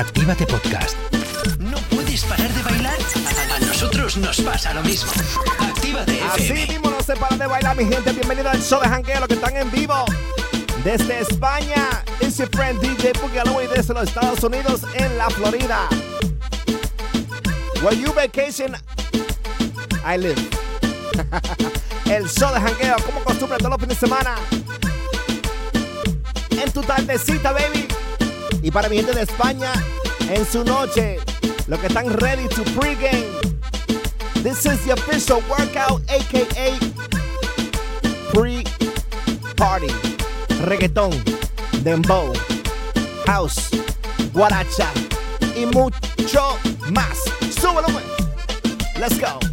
Actívate Podcast. ¿No puedes parar de bailar? A nosotros nos pasa lo mismo. Actívate. Así mismo no se para de bailar, mi gente. Bienvenida al show de Hanqueo, los que están en vivo. Desde España, Easy Friend DJ Pugaloo y desde los Estados Unidos en la Florida. Where you vacation, I live. El show de Hanqueo, como costumbre todos los fines de semana. En tu tardecita, baby. Y para mi gente de España, en su noche, los que están ready to pregame, this is the official workout, aka pre-party. Reggaetón, dembow, house, guaracha y mucho más. Súbelo, pues. Let's go.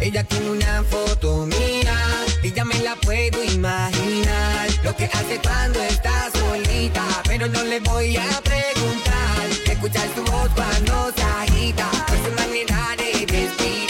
Ella tiene una foto mía y ya me la puedo imaginar. Lo que hace cuando está solita, pero no le voy a preguntar. Escuchar su voz cuando se agita, es su manera de vestir.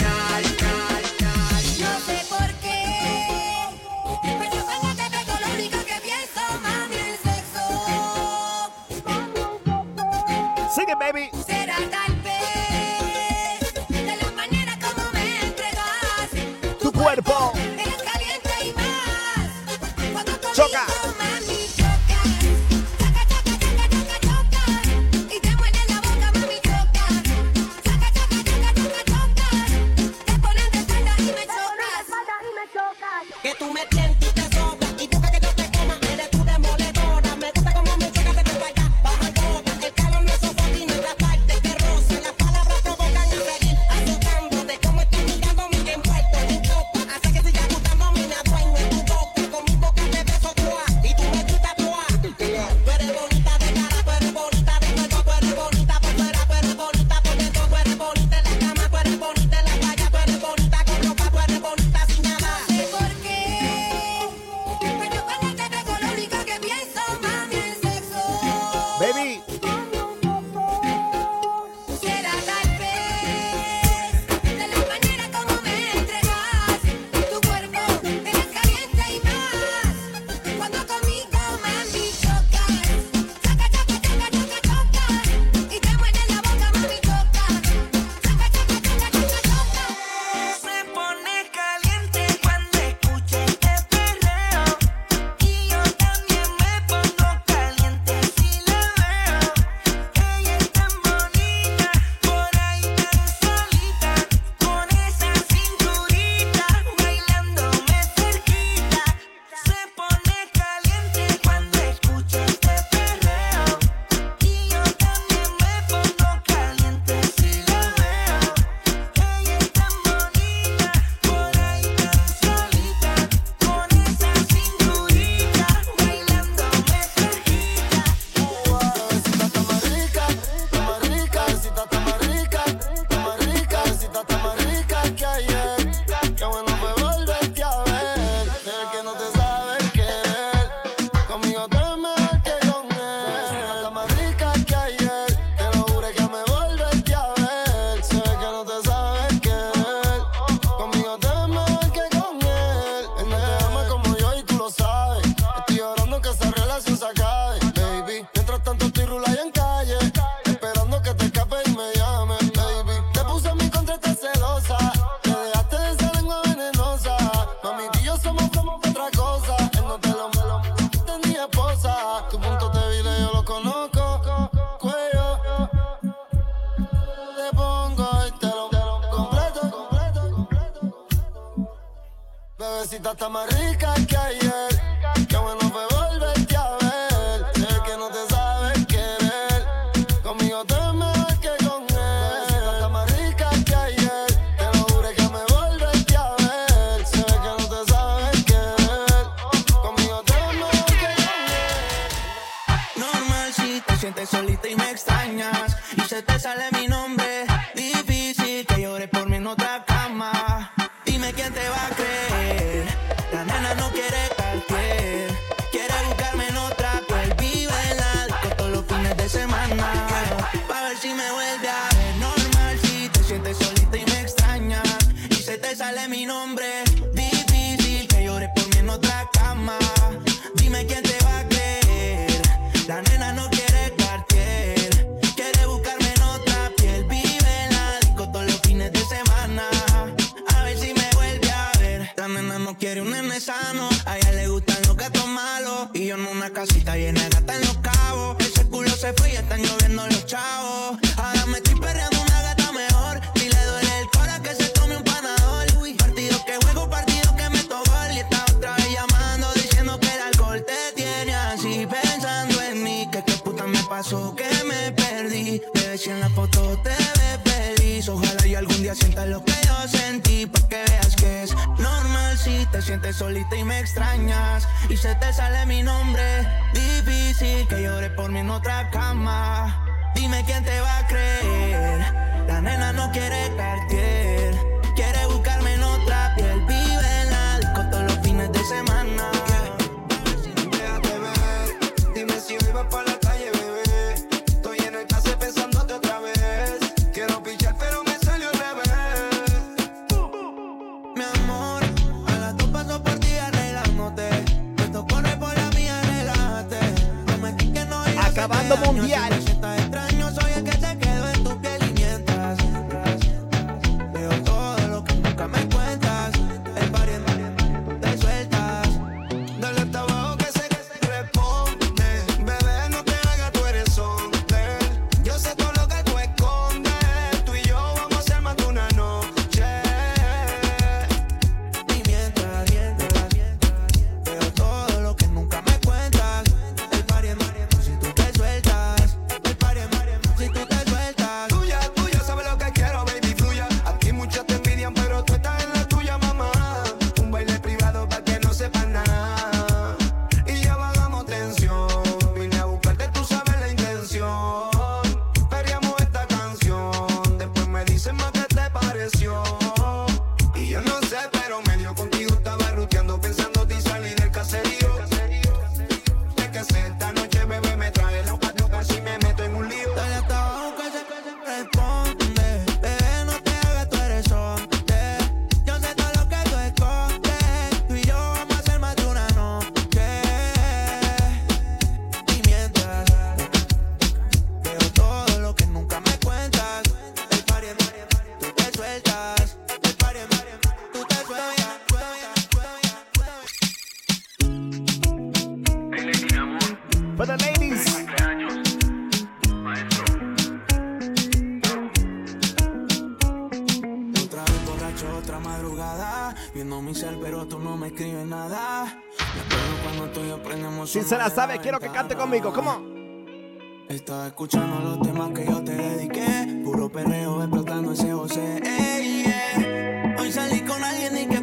cita está más rica que ayer. Qué bueno, bebé. Si se la sabe, quiero que cante conmigo. ¿Cómo? Estás escuchando los temas que yo te dediqué. Puro perreo explotando ese José. Hey, yeah. Hoy salí con alguien y que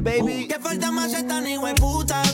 baby. Que falta más tan hijo de puta.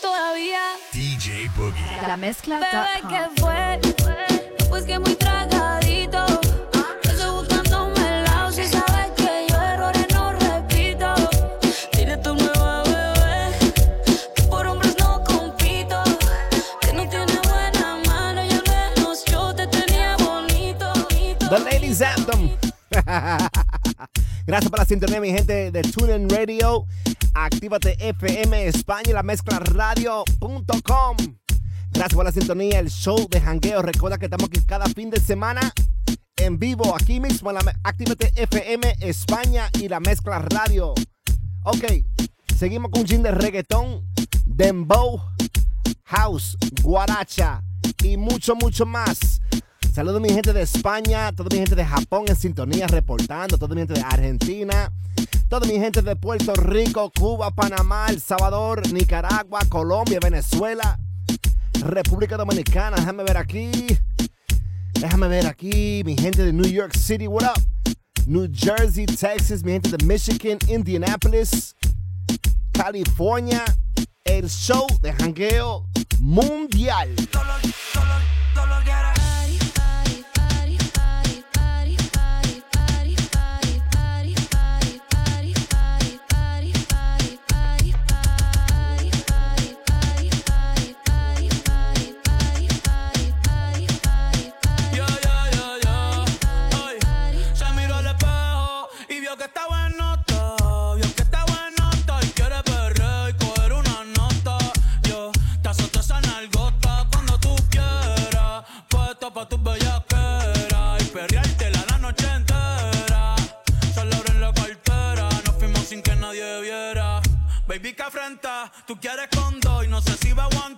todavía. DJ La mezcla. Fue? Pues muy tragadito. Ah, errores no repito. Por hombres no compito. Te tenía bonito. The Ladies Anthem. Gracias por la sintonía, mi gente de TuneIn Radio. Actívate FM España y la mezcla radio.com. Gracias por la sintonía, el show de jangueo. Recuerda que estamos aquí cada fin de semana en vivo, aquí mismo en la Actívate FM España y la mezcla radio. Ok, seguimos con un chin de reggaetón, dembow, house, guaracha y mucho, mucho más. Saludos mi gente de España, toda mi gente de Japón en sintonía reportando, toda mi gente de Argentina, toda mi gente de Puerto Rico, Cuba, Panamá, El Salvador, Nicaragua, Colombia, Venezuela, República Dominicana, déjame ver aquí, déjame ver aquí, mi gente de New York City, what up? New Jersey, Texas, mi gente de Michigan, Indianapolis, California, el show de jangueo mundial. Tú quieres con dos y no sé si va one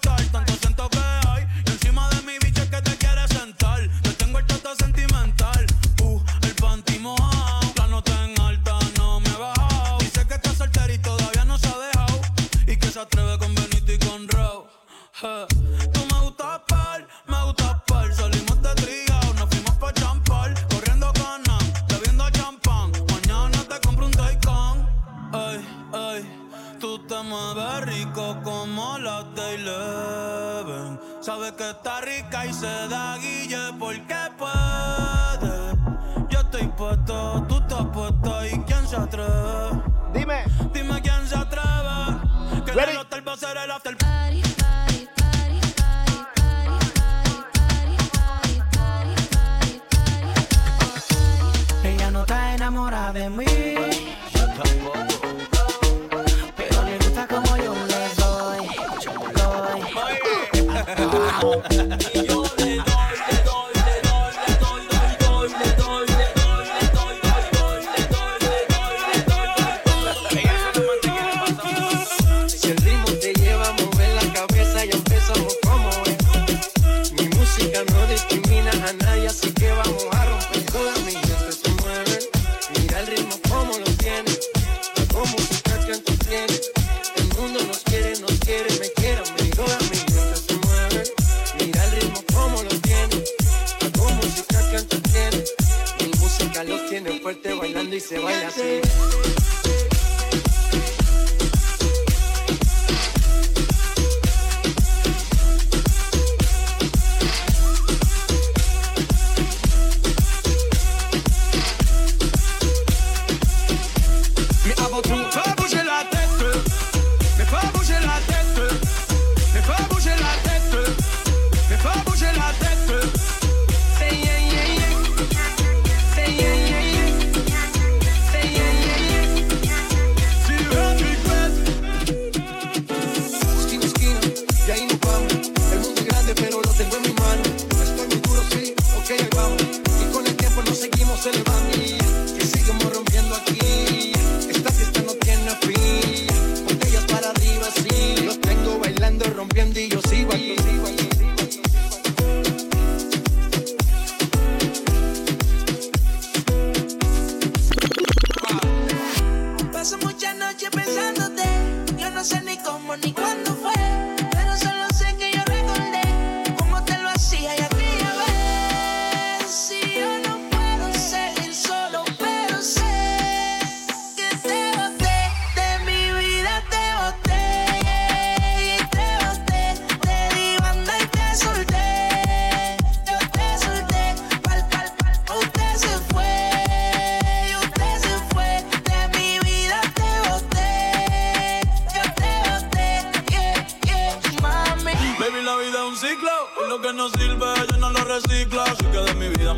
y se baila así.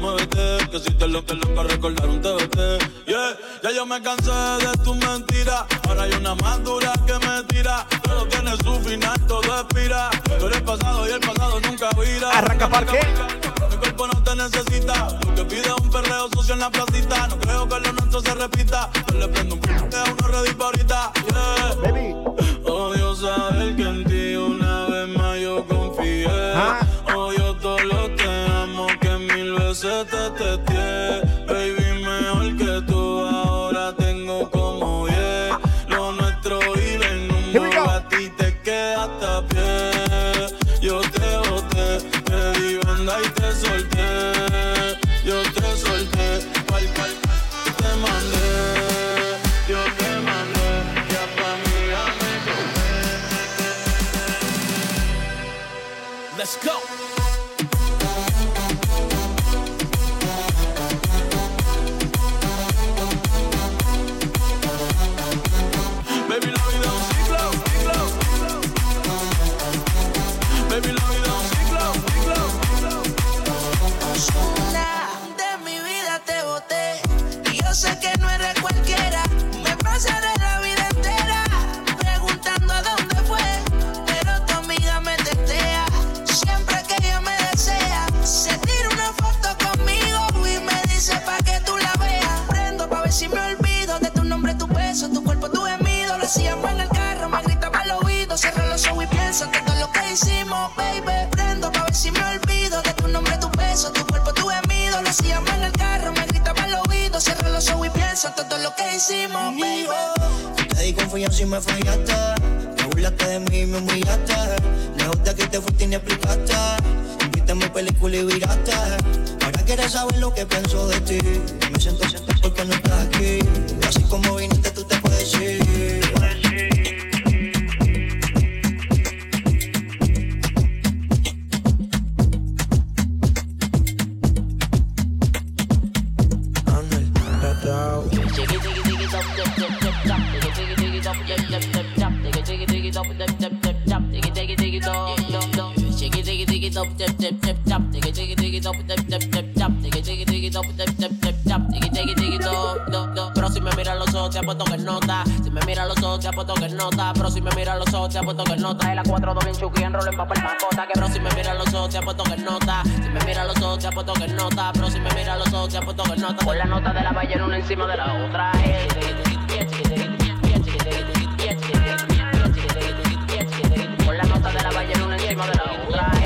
muévete, que si te lo que loca recordar un TBT. Yeah, ya yo me cansé de tus mentiras, ahora hay una más dura que me tira. Todo tiene su final, todo expira. Tú eres pasado y el pasado nunca vira. Arranca parque. Mi cuerpo no te necesita, lo que pide es un perreo sucio en la placita. No creo que lo nuestro se repita, yo le prendo un a una redita ahorita. Yeah. Baby. Y pienso en todo lo que hicimos, baby. Te di confianza y me fallaste. Te burlaste de mí y me humillaste. Lejos de aquí te fuiste y ni explicaste. Mi película y viraste. Ahora quieres saber lo que pienso de ti. Me siento, siento porque no estás aquí. Así como viniste, tú te puedes ir. Nota. Pero si me mira los ojos, te apuesto que nota. Y la 4 2 bien chuki, enrollo en papel macota. Que pero si me mira los ojos, te apuesto que nota. Si me mira los ojos, te apuesto que nota. Pero si me mira los ojos, te apuesto que nota. Con la nota de la ballena una encima de la otra. Con la nota de la ballena una encima de la otra.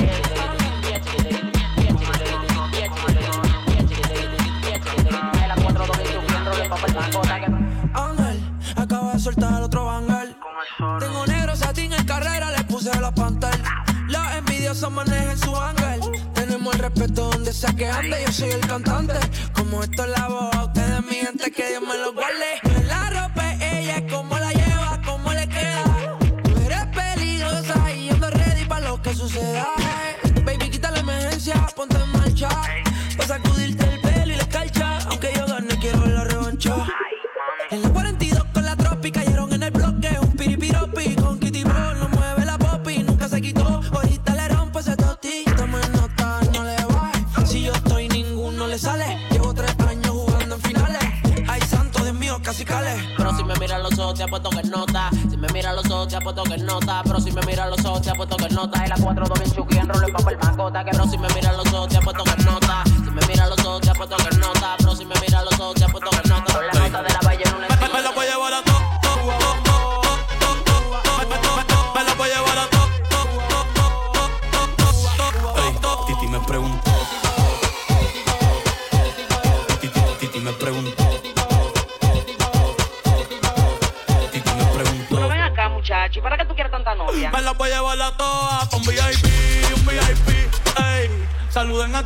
Que ande, yo soy el cantante. Como esto es la voz, a ustedes mi gente, que Dios me lo guarde. La ropa, ella es como la lleva, cómo le queda. Tú eres peligrosa y yo ando ready para lo que suceda. Baby, quita la emergencia, ponte en marcha. Pa' sacudirte el pelo y la escarcha. Aunque yo gane, quiero la revancha. En la 42 te apuesto que nota. Si me mira los ojos, te apuesto que nota. Pero si me mira los ojos, te apuesto que nota. Y la 4 2 bien chuki, en papel macota. Que pero si me mira los ojos, te apuesto que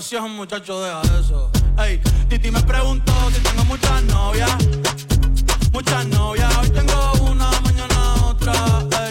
envío la invitación, muchacho, deja eso. Ey, Titi me preguntó si tengo muchas novias. Muchas novias, hoy tengo una, mañana otra. Ey,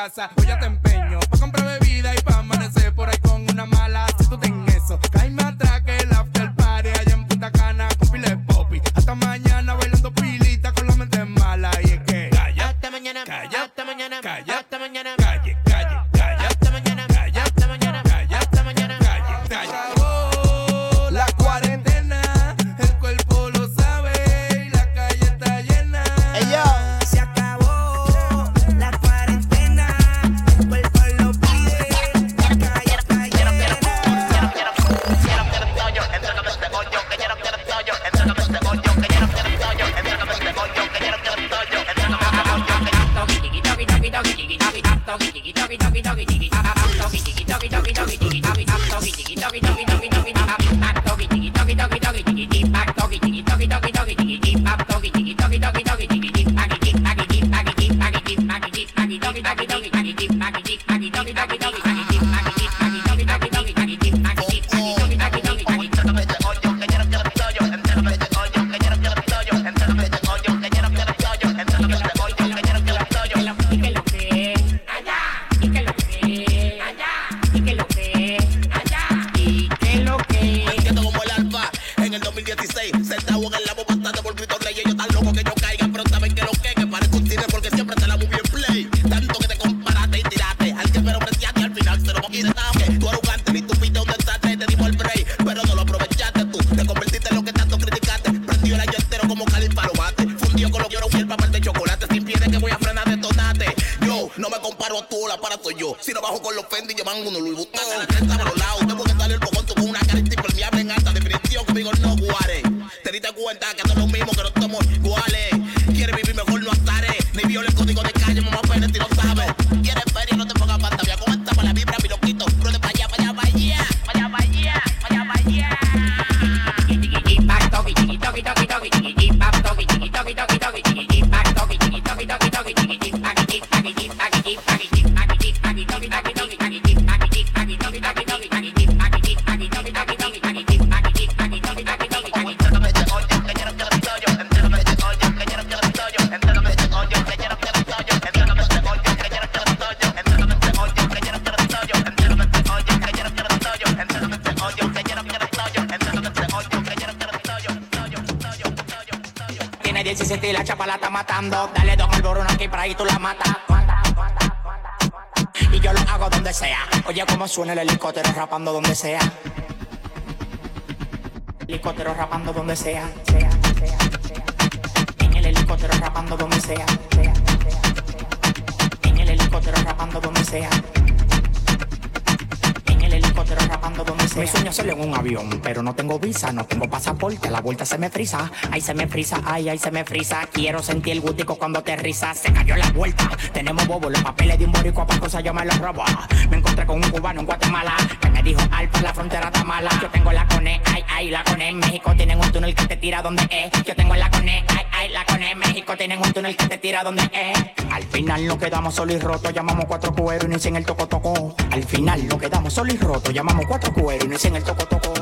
casa. suena el helicóptero rapando donde sea. Helicóptero rapando donde sea. En el helicóptero rapando donde sea, sea. En el helicóptero rapando donde sea quiero rapando donde. Mi sueño en un avión, pero no tengo visa, no tengo pasaporte, la vuelta se me frisa. Ay, se me frisa, ay, ay, se me frisa. Quiero sentir el gustico cuando te risas. Se cayó la vuelta, tenemos bobo, los papeles de un borico a cosa yo me los robo. Me encontré con un cubano en Guatemala. Me dijo Alfa, la frontera está mala. Yo tengo la cone, ay, ay, la cone. México tienen un túnel que te tira donde es. Yo tengo la cone, ay, ay, la cone. México tienen un túnel que te tira donde es. Al final nos quedamos solo y roto. Llamamos cuatro cueros y no en el toco toco. Al final nos quedamos solo y roto. Llamamos cuatro cueros y no en el toco toco.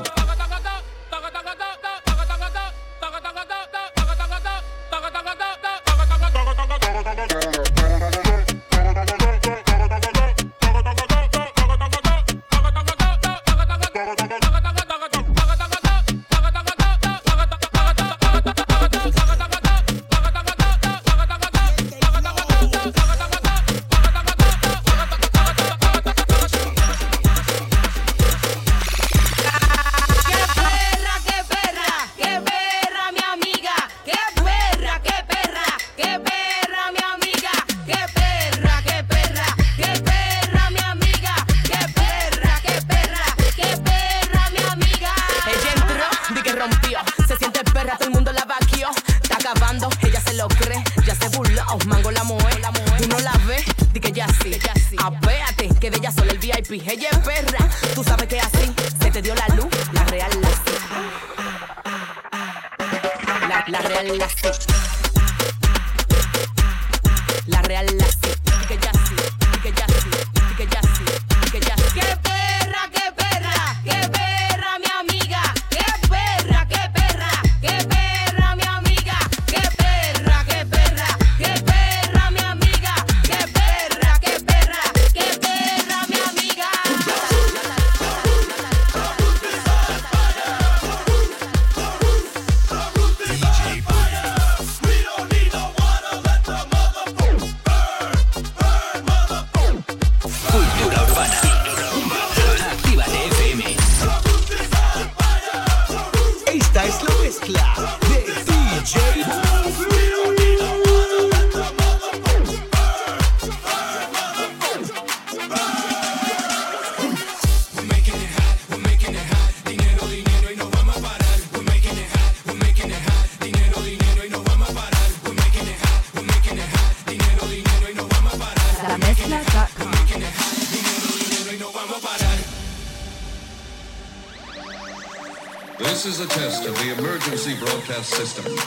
La real la La real la system.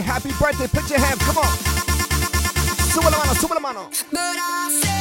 happy birthday. Put your hands, come on. Súbelo mano, súbelo mano.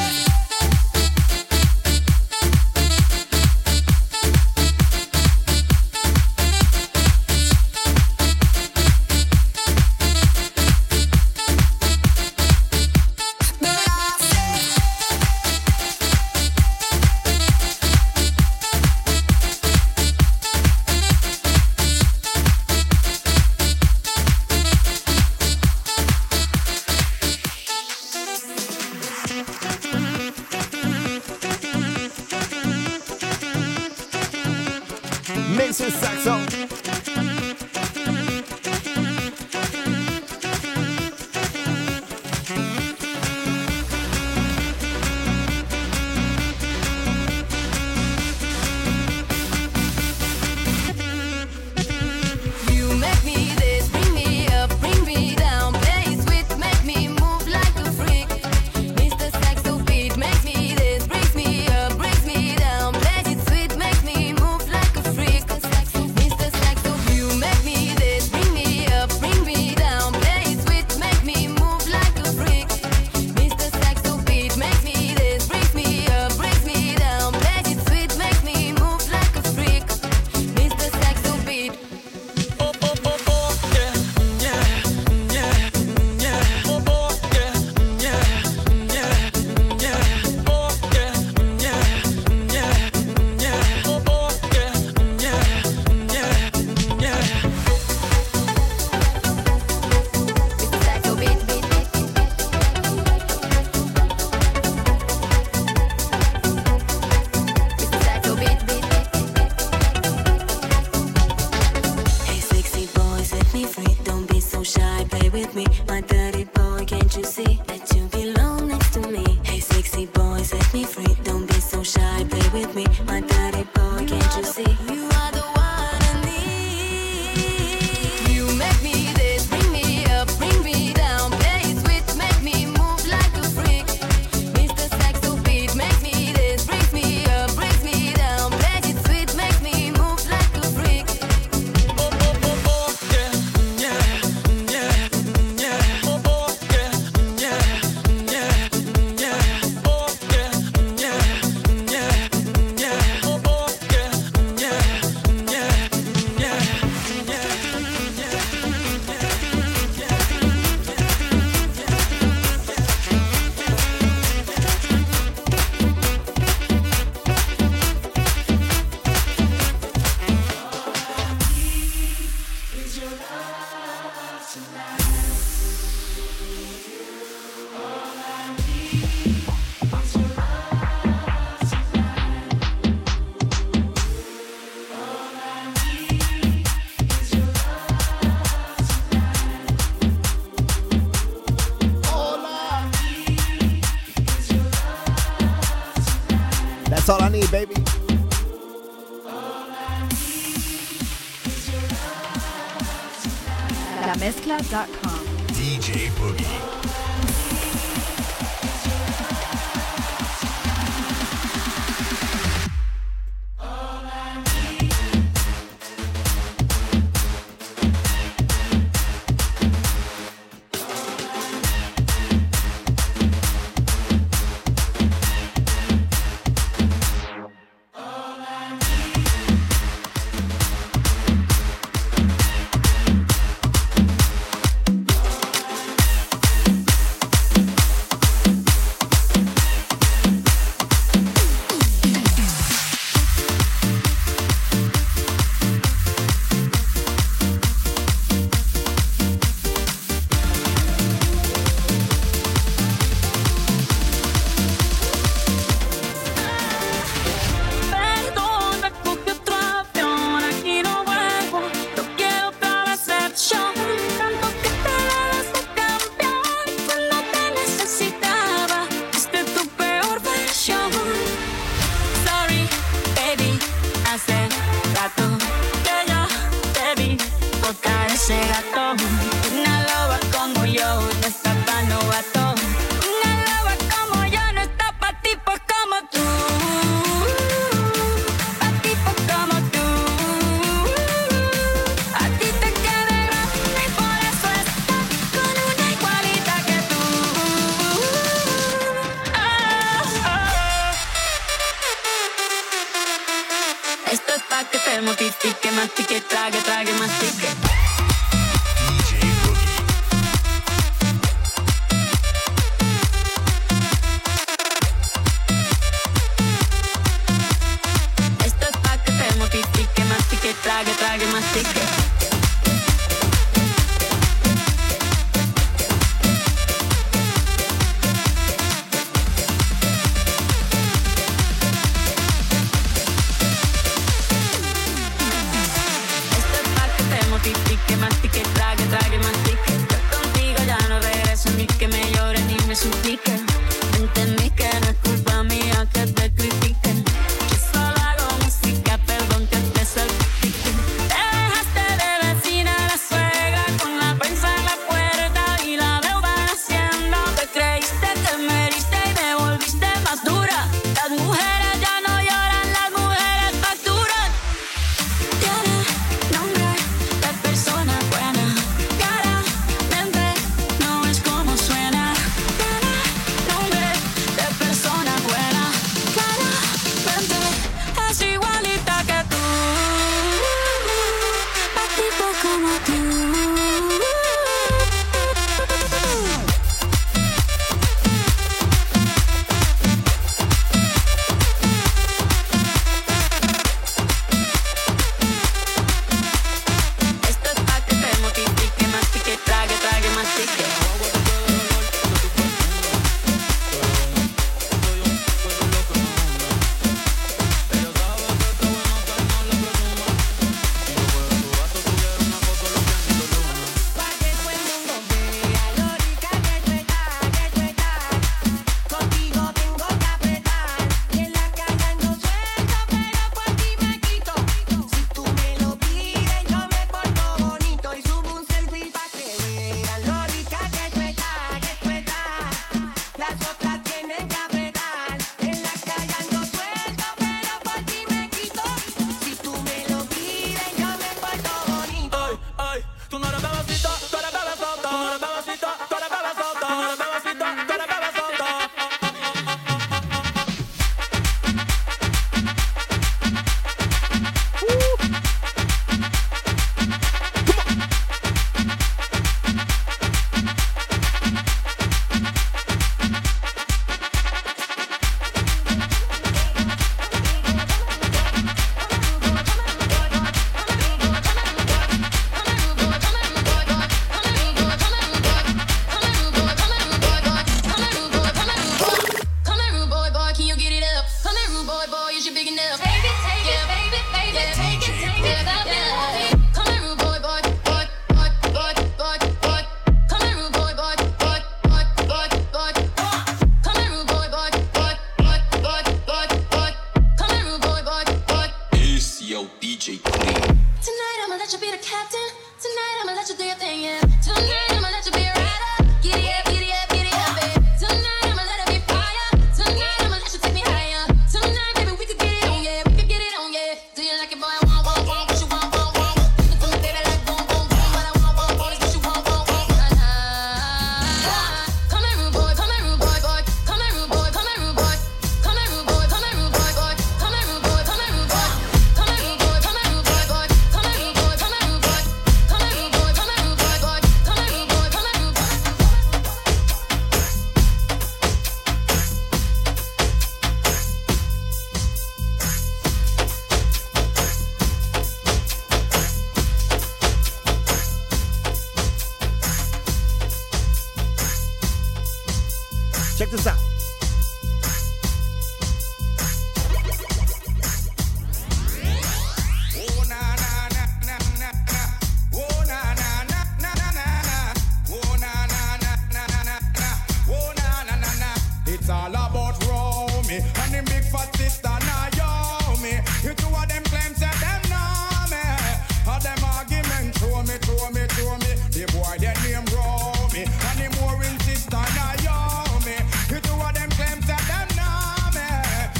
The boy that name Romy and the mooring sister Naomi. You two of them claims that them know me.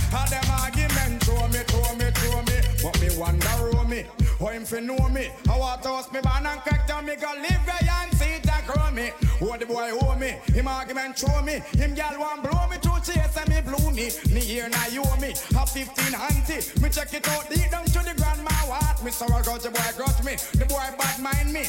All them argument throw me, throw me, throw me. But me wonder Romy, how him fi know me? I How I toast me ban and crack down me go live where and see a grow me. Oh the boy owe me, him argument show me. Him gal want blow me to chase me blew me. Me here now you a 15 auntie. Me check it out deep down to the grandma what. Me sorrow grudge the boy grudge me, the boy bad mind me.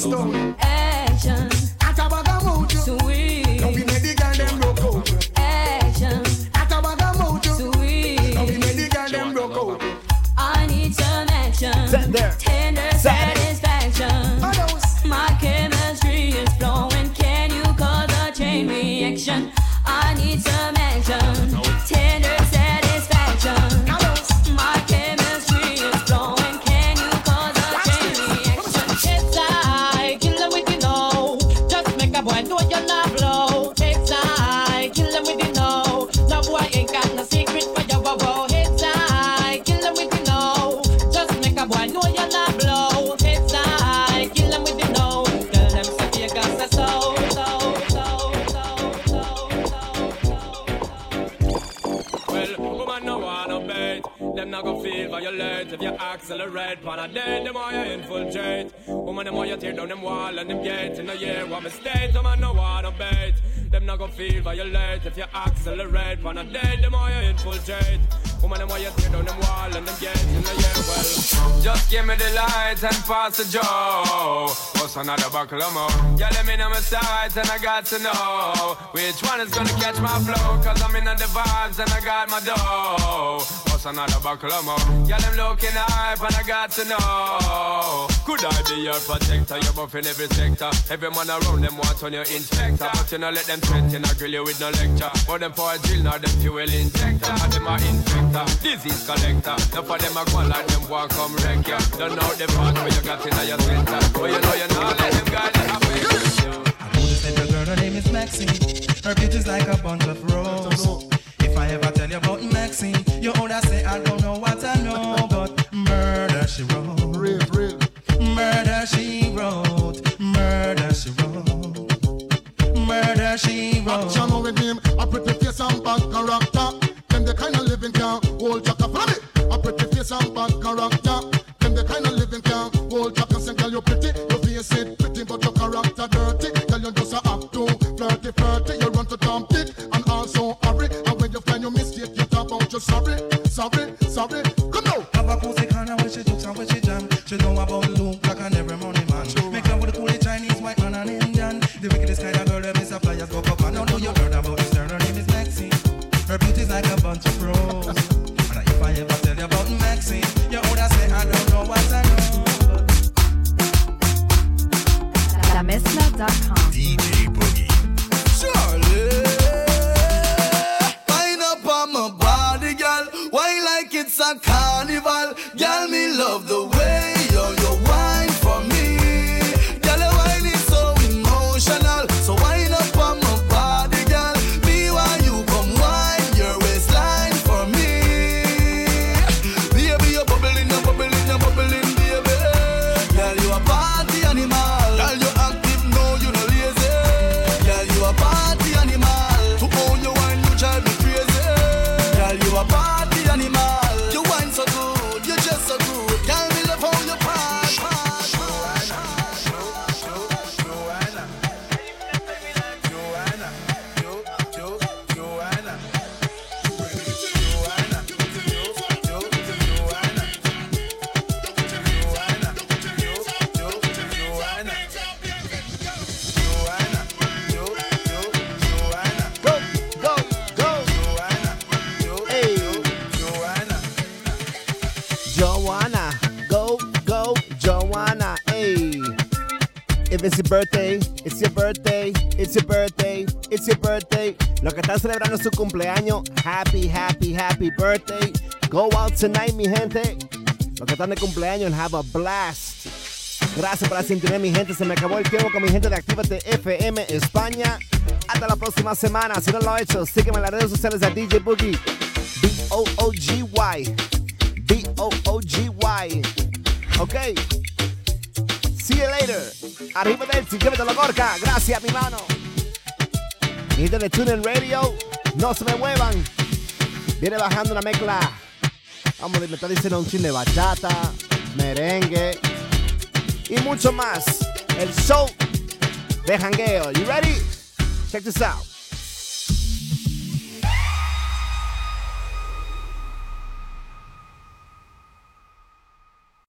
stoły. Lights and pass the joe. What's another buckle of more? Yeah, let me know my sides and I got to know which one is gonna catch my flow. Cause I'm in the vibes and I got my dough. What's another buckle of more? Yeah, them looking hype and I got to know. Could I be your protector? You're buff in every sector. Every man around them want on your inspector. But you know, let them threaten, I grill you with no lecture. But them for a drill, now them fuel injector. And them are infector, disease collector. Now for them, I go like them walk come wreck ya. Don't know the part where you got in your center. But you know, you know, let them guide you halfway. This little girl, her name is Maxine. Her beauty's like a bunch of roses. If I ever tell you about Maxine, you older say I don't know what I know, but murder she wrote. Real, real. Murder she wrote. Murder she wrote. Murder she wrote. Action with him, a pretty face and bad character. Them the kind of living can hold chaka from me. A pretty face and bad character. Sorry, sorry, sorry. Come now. a cozy corner where she jokes and where she jam. She know about celebrando su cumpleaños, happy, happy, happy birthday. Go out tonight, mi gente. Lo que están de cumpleaños, have a blast. Gracias por la sintonía, mi gente. Se me acabó el tiempo con mi gente de Actívate FM España. Hasta la próxima semana. Si no lo has hecho, sígueme en las redes sociales de DJ Boogie. B-O-O-G-Y. B-O-O-G-Y. Ok. See you later. Arriba del llévatelo Gorka. Gracias, mi mano. Gente de TuneIn Radio. No se me muevan. Viene bajando una mezcla. Vamos, me está diciendo un chin de bachata, merengue y mucho más. El show de jangueo. You ready? Check this out.